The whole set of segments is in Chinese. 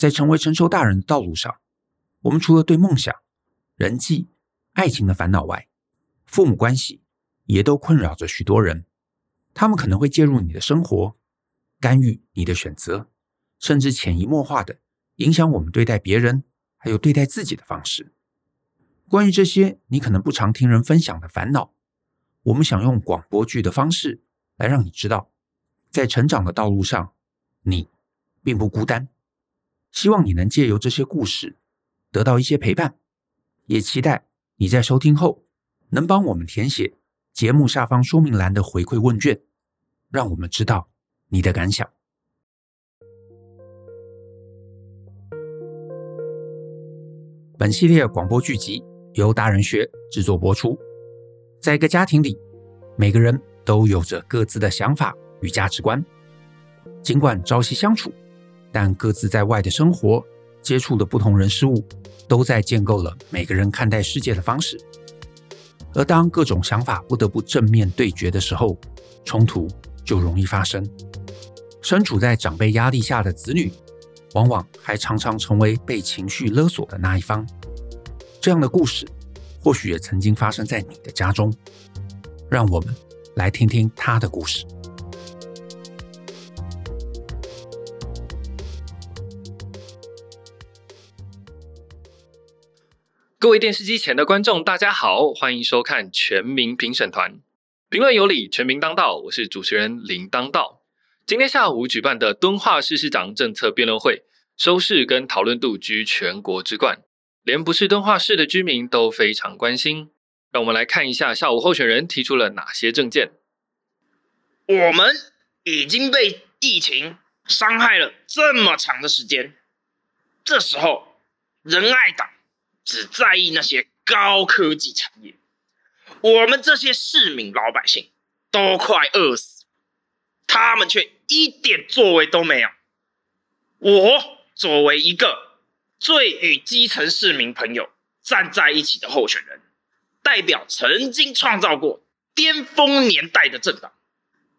在成为成熟大人的道路上，我们除了对梦想、人际、爱情的烦恼外，父母关系也都困扰着许多人。他们可能会介入你的生活，干预你的选择，甚至潜移默化的影响我们对待别人，还有对待自己的方式。关于这些你可能不常听人分享的烦恼，我们想用广播剧的方式来让你知道，在成长的道路上，你并不孤单。希望你能借由这些故事得到一些陪伴，也期待你在收听后能帮我们填写节目下方说明栏的回馈问卷，让我们知道你的感想。本系列广播剧集由大人学制作播出。在一个家庭里，每个人都有着各自的想法与价值观，尽管朝夕相处。但各自在外的生活，接触的不同人事物，都在建构了每个人看待世界的方式。而当各种想法不得不正面对决的时候，冲突就容易发生。身处在长辈压力下的子女，往往还常常成为被情绪勒索的那一方。这样的故事，或许也曾经发生在你的家中。让我们来听听他的故事。各位电视机前的观众，大家好，欢迎收看《全民评审团》，评论有理，全民当道。我是主持人林当道。今天下午举办的敦化市市长政策辩论会，收视跟讨论度居全国之冠，连不是敦化市的居民都非常关心。让我们来看一下下午候选人提出了哪些政见。我们已经被疫情伤害了这么长的时间，这时候仁爱党。只在意那些高科技产业，我们这些市民老百姓都快饿死，他们却一点作为都没有。我作为一个最与基层市民朋友站在一起的候选人，代表曾经创造过巅峰年代的政党，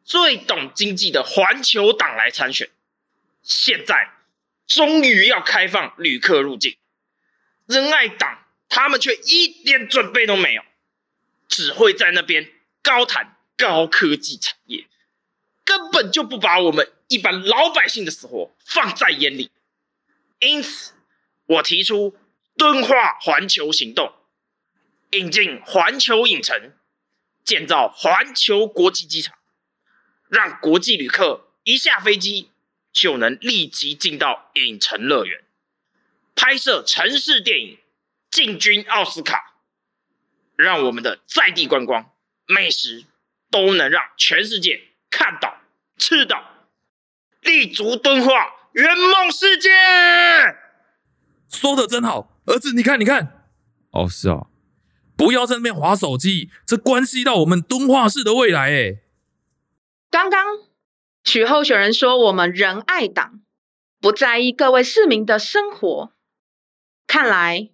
最懂经济的环球党来参选，现在终于要开放旅客入境。仁爱党他们却一点准备都没有，只会在那边高谈高科技产业，根本就不把我们一般老百姓的死活放在眼里。因此，我提出敦化环球行动，引进环球影城，建造环球国际机场，让国际旅客一下飞机就能立即进到影城乐园。拍摄城市电影，进军奥斯卡，让我们的在地观光、美食都能让全世界看到、吃到，立足敦化，圆梦世界。说的真好，儿子，你看，你看。哦，是哦，不要在那边滑手机，这关系到我们敦化市的未来。诶，刚刚许候选人说，我们仁爱党不在意各位市民的生活。看来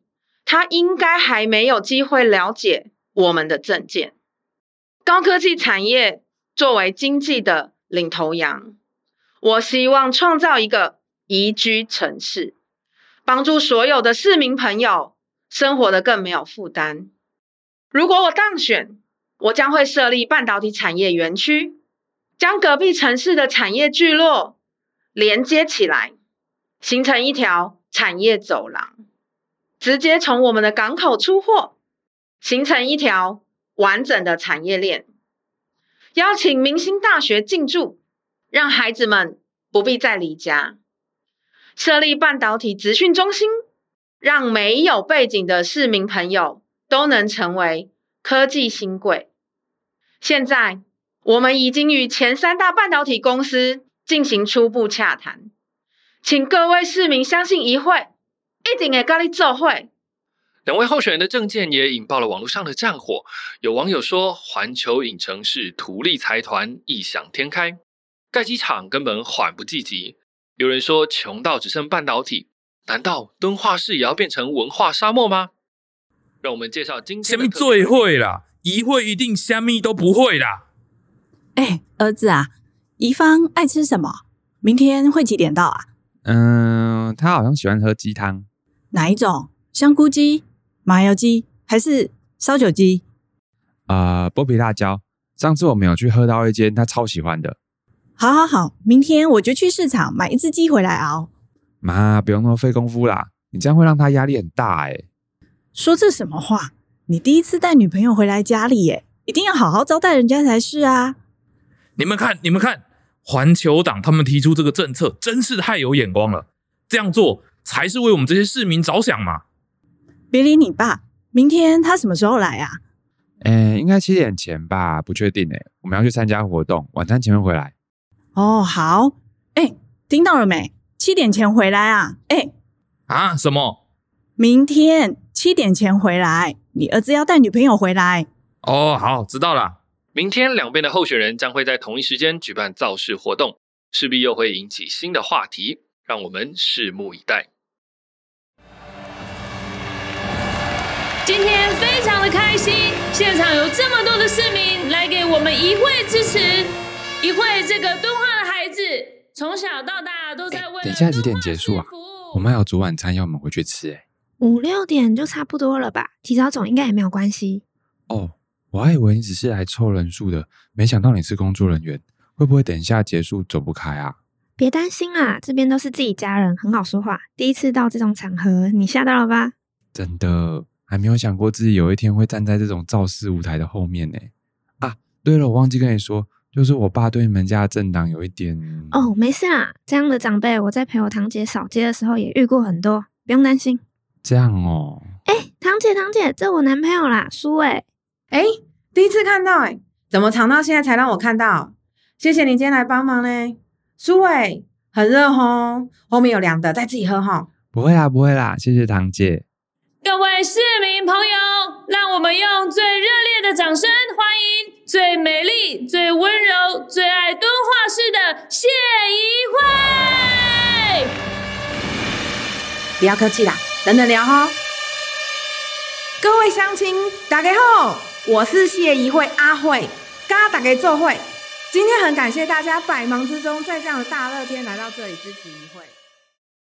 他应该还没有机会了解我们的政见。高科技产业作为经济的领头羊，我希望创造一个宜居城市，帮助所有的市民朋友生活得更没有负担。如果我当选，我将会设立半导体产业园区，将隔壁城市的产业聚落连接起来，形成一条产业走廊。直接从我们的港口出货，形成一条完整的产业链。邀请明星大学进驻，让孩子们不必再离家。设立半导体资讯中心，让没有背景的市民朋友都能成为科技新贵。现在，我们已经与前三大半导体公司进行初步洽谈，请各位市民相信一会。一定会跟你做会。两位候选人的证件也引爆了网络上的战火。有网友说，环球影城是图利财团异想天开，盖机场根本缓不济急。有人说，穷到只剩半导体，难道敦化市也要变成文化沙漠吗？让我们介绍今天。虾米最会啦？一会一定虾米都不会啦。哎，儿子啊，宜芳爱吃什么？明天会几点到啊？嗯，他好像喜欢喝鸡汤。哪一种？香菇鸡、麻油鸡还是烧酒鸡？啊、呃，剥皮辣椒。上次我们有去喝到一间他超喜欢的。好好好，明天我就去市场买一只鸡回来熬。妈，不用那么费功夫啦，你这样会让他压力很大哎。说这什么话？你第一次带女朋友回来家里耶，一定要好好招待人家才是啊。你们看，你们看，环球党他们提出这个政策，真是太有眼光了。这样做才是为我们这些市民着想嘛。别理你爸，明天他什么时候来啊？诶，应该七点前吧，不确定诶。我们要去参加活动，晚餐前会回来。哦，好。诶，听到了没？七点前回来啊！诶，啊，什么？明天七点前回来，你儿子要带女朋友回来。哦，好，知道了。明天两边的候选人将会在同一时间举办造势活动，势必又会引起新的话题，让我们拭目以待。今天非常的开心，现场有这么多的市民来给我们一会支持。一会这个敦化的孩子，从小到大都在为。等一下几点结束啊？我们还有煮晚餐要我们回去吃哎。五六点就差不多了吧？提早走应该也没有关系。哦，我还以为你只是来凑人数的，没想到你是工作人员，会不会等一下结束走不开啊？别担心啦，这边都是自己家人，很好说话。第一次到这种场合，你吓到了吧？真的。还没有想过自己有一天会站在这种造势舞台的后面呢。啊，对了，我忘记跟你说，就是我爸对你们家的政党有一点……哦，没事啦，这样的长辈我在陪我堂姐扫街的时候也遇过很多，不用担心。这样哦。哎，堂姐，堂姐，这我男朋友啦，苏伟。哎，第一次看到哎，怎么藏到现在才让我看到？谢谢你今天来帮忙呢，苏伟。很热吼，后面有凉的，再自己喝哈。不会啦，不会啦，谢谢堂姐。朋友，让我们用最热烈的掌声欢迎最美丽、最温柔、最爱敦化市的谢宜慧。不要客气啦，等等聊哈。各位乡亲，大家好，我是谢宜慧阿慧，跟大家做会。今天很感谢大家百忙之中，在这样的大热天来到这里支持宜慧。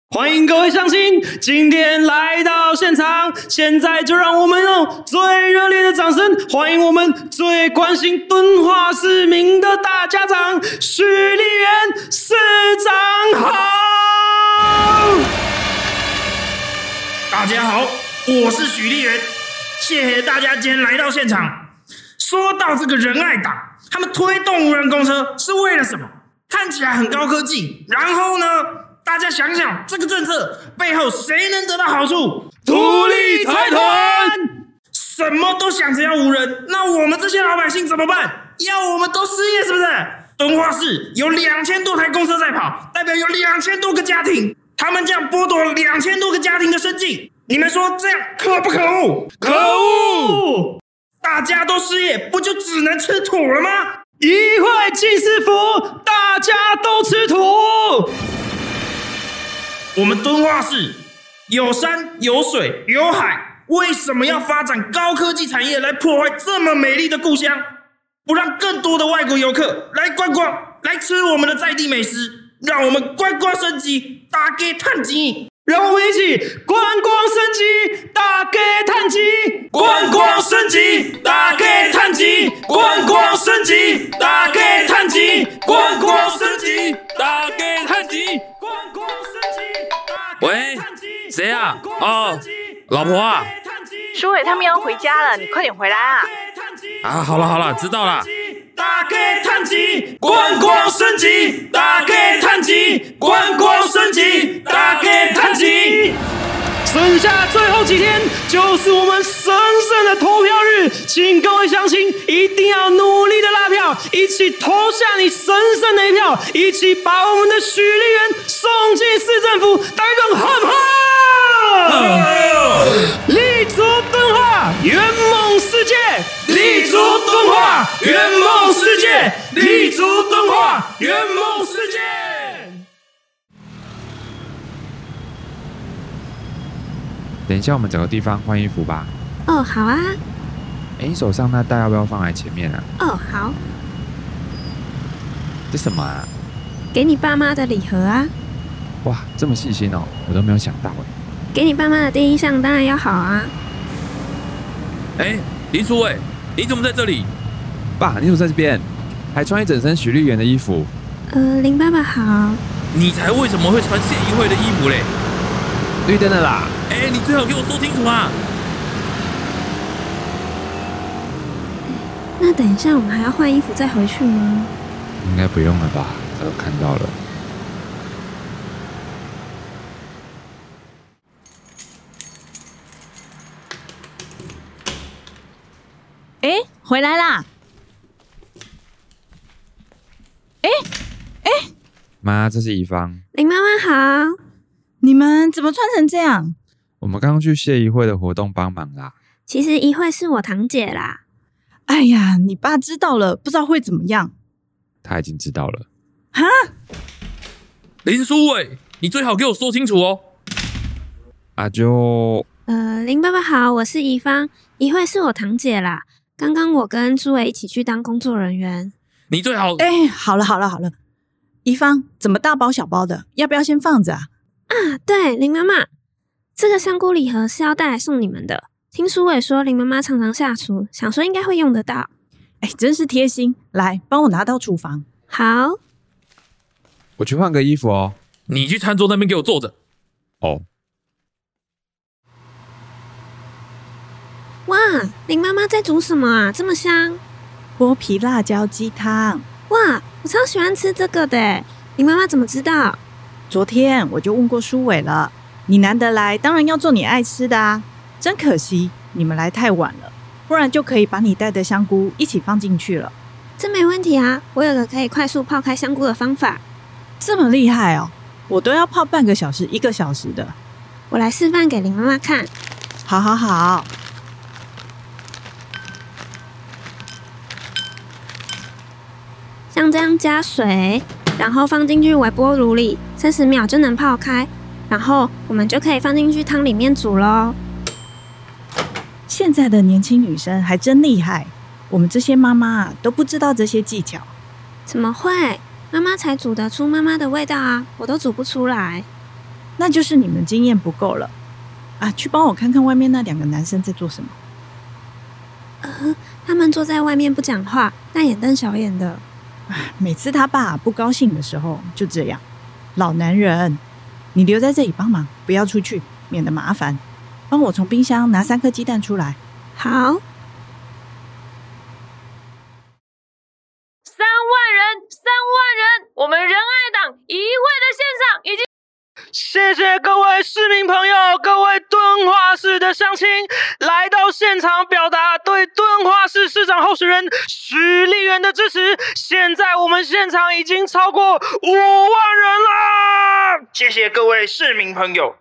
欢迎各位乡亲今天来到现场，现在就让我们用最热烈的掌声欢迎我们最关心敦化市民的大家长许立源市长好！大家好，我是许立源，谢谢大家今天来到现场。说到这个仁爱党，他们推动无人公车是为了什么？看起来很高科技，然后呢？大家想想，这个政策背后谁能得到好处？土力财团，什么都想着要无人，那我们这些老百姓怎么办？要我们都失业是不是？敦化市有两千多台公车在跑，代表有两千多个家庭，他们这样剥夺了两千多个家庭的生计，你们说这样可不可恶？可恶！大家都失业，不就只能吃土了吗？一会济世福，大家都吃土。我们敦化市有山有水有海，为什么要发展高科技产业来破坏这么美丽的故乡？不让更多的外国游客来观光，来吃我们的在地美食，让我们观光升级，打给探基。让我们一起观光升级，打给探基。观光升级，打给探基。观光升级，大家赚钱。观光谁啊？哦，老婆啊。舒伟他们要回家了，你快点回来啊！啊，好了好了，知道了。大家叹气，观光升级，大家叹气，观光升级，大家叹气。剩下最后几天就是我们神圣的投票日，请各位乡亲一定要努力的拉票，一起投下你神圣的一票，一起把我们的许丽媛送进市政府，大家好不好？立足敦化，圆梦世界；立足敦化，圆梦世界；立足敦化，圆梦世界。等一下，我们找个地方换衣服吧。哦，好啊。哎，你手上那袋要不要放在前面啊？哦，好。这什么啊？给你爸妈的礼盒啊。哇，这么细心哦，我都没有想到哎。给你爸妈的第一印象当然要好啊。哎，林书伟，你怎么在这里？爸，你怎么在这边？还穿一整身许丽媛的衣服。呃，林爸爸好。你才为什么会穿谢宜慧的衣服嘞？绿灯的啦！哎，你最好给我说清楚啊！那等一下我们还要换衣服再回去吗？应该不用了吧？我看到了。回来啦！哎哎，妈，这是宜芳。林妈妈好。你们怎么穿成这样？我们刚刚去谢宜慧的活动帮忙啦。其实宜慧是我堂姐啦。哎呀，你爸知道了，不知道会怎么样。他已经知道了。哈？林书伟，你最好给我说清楚哦。啊就……呃，林爸爸好，我是宜芳，宜慧是我堂姐啦。刚刚我跟朱伟一起去当工作人员。你最好……哎，好了好了好了，宜芳怎么大包小包的？要不要先放着啊？啊，对，林妈妈，这个香菇礼盒是要带来送你们的。听苏伟说，林妈妈常常下厨，想说应该会用得到。哎，真是贴心，来帮我拿到厨房。好，我去换个衣服哦。你去餐桌那边给我坐着。哦。哇，林妈妈在煮什么啊？这么香！剥皮辣椒鸡汤。哇，我超喜欢吃这个的。林妈妈怎么知道？昨天我就问过书伟了，你难得来，当然要做你爱吃的啊！真可惜你们来太晚了，不然就可以把你带的香菇一起放进去了。这没问题啊，我有个可以快速泡开香菇的方法。这么厉害哦，我都要泡半个小时、一个小时的。我来示范给林妈妈看。好好好，像这样加水。然后放进去微波炉里，三十秒就能泡开，然后我们就可以放进去汤里面煮喽。现在的年轻女生还真厉害，我们这些妈妈啊都不知道这些技巧。怎么会？妈妈才煮得出妈妈的味道啊，我都煮不出来。那就是你们经验不够了啊！去帮我看看外面那两个男生在做什么。呃，他们坐在外面不讲话，大眼瞪小眼的。每次他爸不高兴的时候就这样，老男人，你留在这里帮忙，不要出去，免得麻烦。帮我从冰箱拿三颗鸡蛋出来。好，三万人，三万人，我们仁爱党一会的现场已经。谢谢各位市民朋友，各位敦化市的乡亲来到现场表达对敦化市市长候选人许丽媛的支持。现在我们现场已经超过五万人了。谢谢各位市民朋友，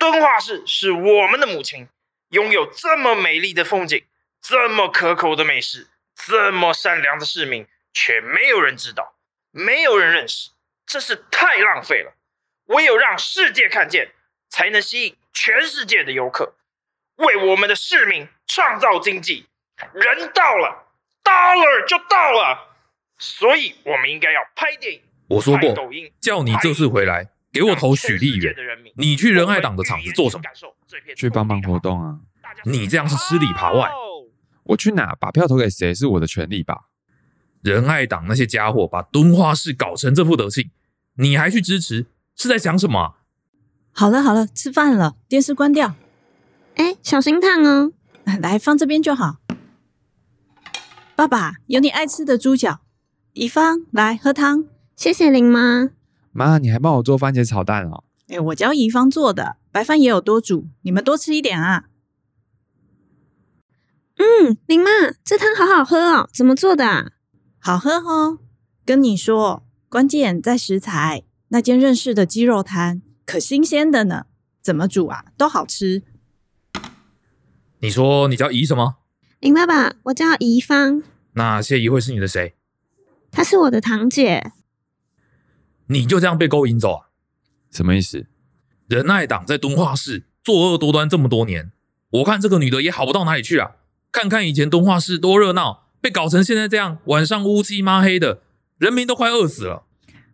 敦化市是我们的母亲，拥有这么美丽的风景，这么可口的美食，这么善良的市民，却没有人知道，没有人认识，这是太浪费了。唯有让世界看见，才能吸引全世界的游客，为我们的市民创造经济。人到了，dollar 就到了，所以我们应该要拍电影。我说过，叫你这次回来给我投许丽媛。你去仁爱党的场子做什么？去帮忙活动啊！你这样是吃里扒外。我去哪把票投给谁是我的权利吧？仁爱党那些家伙把敦化市搞成这副德性，你还去支持？是在想什么？好了好了，吃饭了，电视关掉。哎，小心烫哦！来，放这边就好。爸爸，有你爱吃的猪脚。宜芳，来喝汤。谢谢林妈。妈，你还帮我做番茄炒蛋哦。哎，我教宜芳做的，白饭也有多煮，你们多吃一点啊。嗯，林妈，这汤好好喝哦，怎么做的啊？好喝哦。跟你说，关键在食材。那间认识的鸡肉摊可新鲜的呢，怎么煮啊都好吃。你说你叫姨什么？林爸爸，我叫姨芳。那谢宜慧是你的谁？她是我的堂姐。你就这样被勾引走啊？什么意思？仁爱党在敦化市作恶多端这么多年，我看这个女的也好不到哪里去啊。看看以前敦化市多热闹，被搞成现在这样，晚上乌漆抹黑的，人民都快饿死了。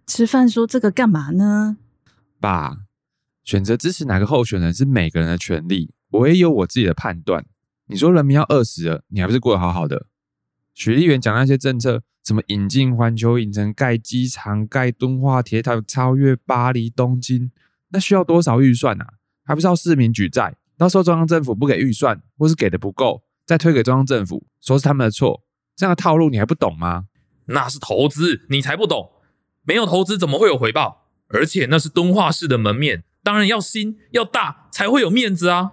吃饭说这个干嘛呢？爸，选择支持哪个候选人是每个人的权利，我也有我自己的判断。你说人民要饿死了，你还不是过得好好的？许立元讲那些政策，什么引进环球影城、盖机场、盖敦化铁塔、超越巴黎、东京，那需要多少预算啊？还不是要市民举债？到时候中央政府不给预算，或是给的不够，再推给中央政府，说是他们的错，这样的套路你还不懂吗？那是投资，你才不懂。没有投资怎么会有回报？而且那是敦化市的门面，当然要新要大才会有面子啊！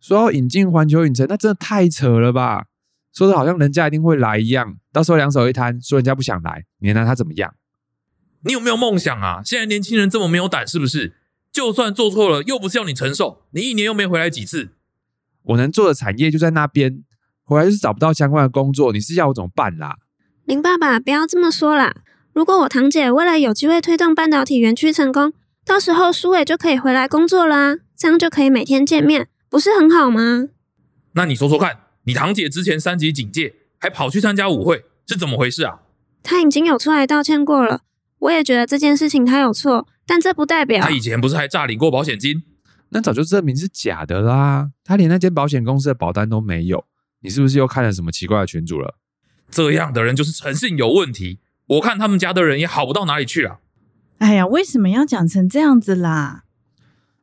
说要引进环球影城，那真的太扯了吧？说的好像人家一定会来一样，到时候两手一摊，说人家不想来，你能拿他怎么样？你有没有梦想啊？现在年轻人这么没有胆，是不是？就算做错了，又不是要你承受，你一年又没回来几次。我能做的产业就在那边，回来就是找不到相关的工作，你是要我怎么办啦？林爸爸，不要这么说啦。如果我堂姐未来有机会推动半导体园区成功，到时候苏伟就可以回来工作啦，这样就可以每天见面，不是很好吗？那你说说看，你堂姐之前三级警戒，还跑去参加舞会，是怎么回事啊？她已经有出来道歉过了，我也觉得这件事情她有错，但这不代表她以前不是还诈领过保险金？那早就证明是假的啦，她连那间保险公司的保单都没有，你是不是又看了什么奇怪的群主了？这样的人就是诚信有问题，我看他们家的人也好不到哪里去啊。哎呀，为什么要讲成这样子啦？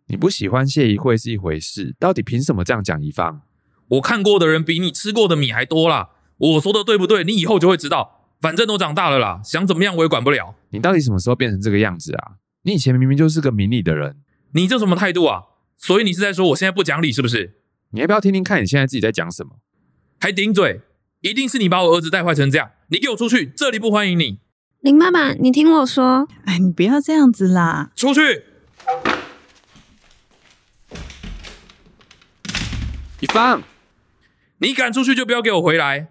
你不喜欢谢宜慧是一回事，到底凭什么这样讲一方？我看过的人比你吃过的米还多啦。我说的对不对？你以后就会知道。反正都长大了啦，想怎么样我也管不了。你到底什么时候变成这个样子啊？你以前明明就是个明理的人，你这什么态度啊？所以你是在说我现在不讲理是不是？你要不要听听看你现在自己在讲什么？还顶嘴！一定是你把我儿子带坏成这样！你给我出去，这里不欢迎你。林妈妈，你听我说，哎，你不要这样子啦！出去！你放，你敢出去就不要给我回来！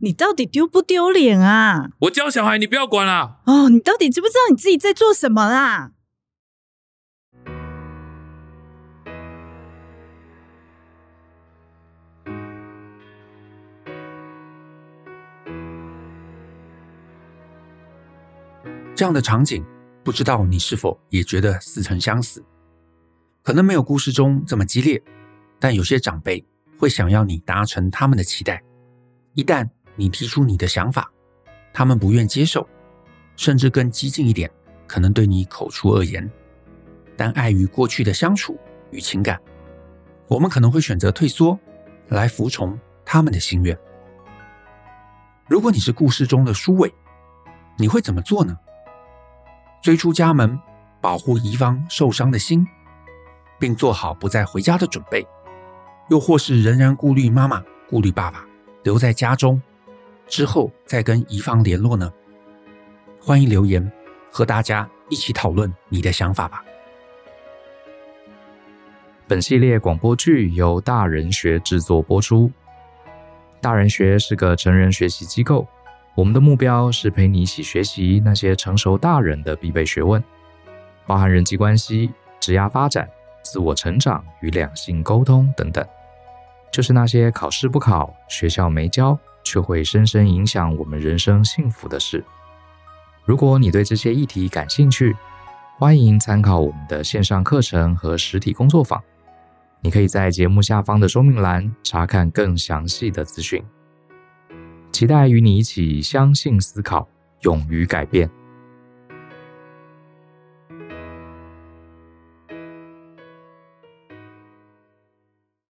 你到底丢不丢脸啊？我教小孩，你不要管啦！哦，你到底知不知道你自己在做什么啦？样的场景，不知道你是否也觉得似曾相识？可能没有故事中这么激烈，但有些长辈会想要你达成他们的期待。一旦你提出你的想法，他们不愿接受，甚至更激进一点，可能对你口出恶言。但碍于过去的相处与情感，我们可能会选择退缩，来服从他们的心愿。如果你是故事中的苏伟，你会怎么做呢？追出家门，保护宜芳受伤的心，并做好不再回家的准备，又或是仍然顾虑妈妈、顾虑爸爸，留在家中，之后再跟宜芳联络呢？欢迎留言，和大家一起讨论你的想法吧。本系列广播剧由大人学制作播出。大人学是个成人学习机构。我们的目标是陪你一起学习那些成熟大人的必备学问，包含人际关系、职业发展、自我成长与两性沟通等等，就是那些考试不考、学校没教，却会深深影响我们人生幸福的事。如果你对这些议题感兴趣，欢迎参考我们的线上课程和实体工作坊。你可以在节目下方的说明栏查看更详细的资讯。期待与你一起相信、思考、勇于改变。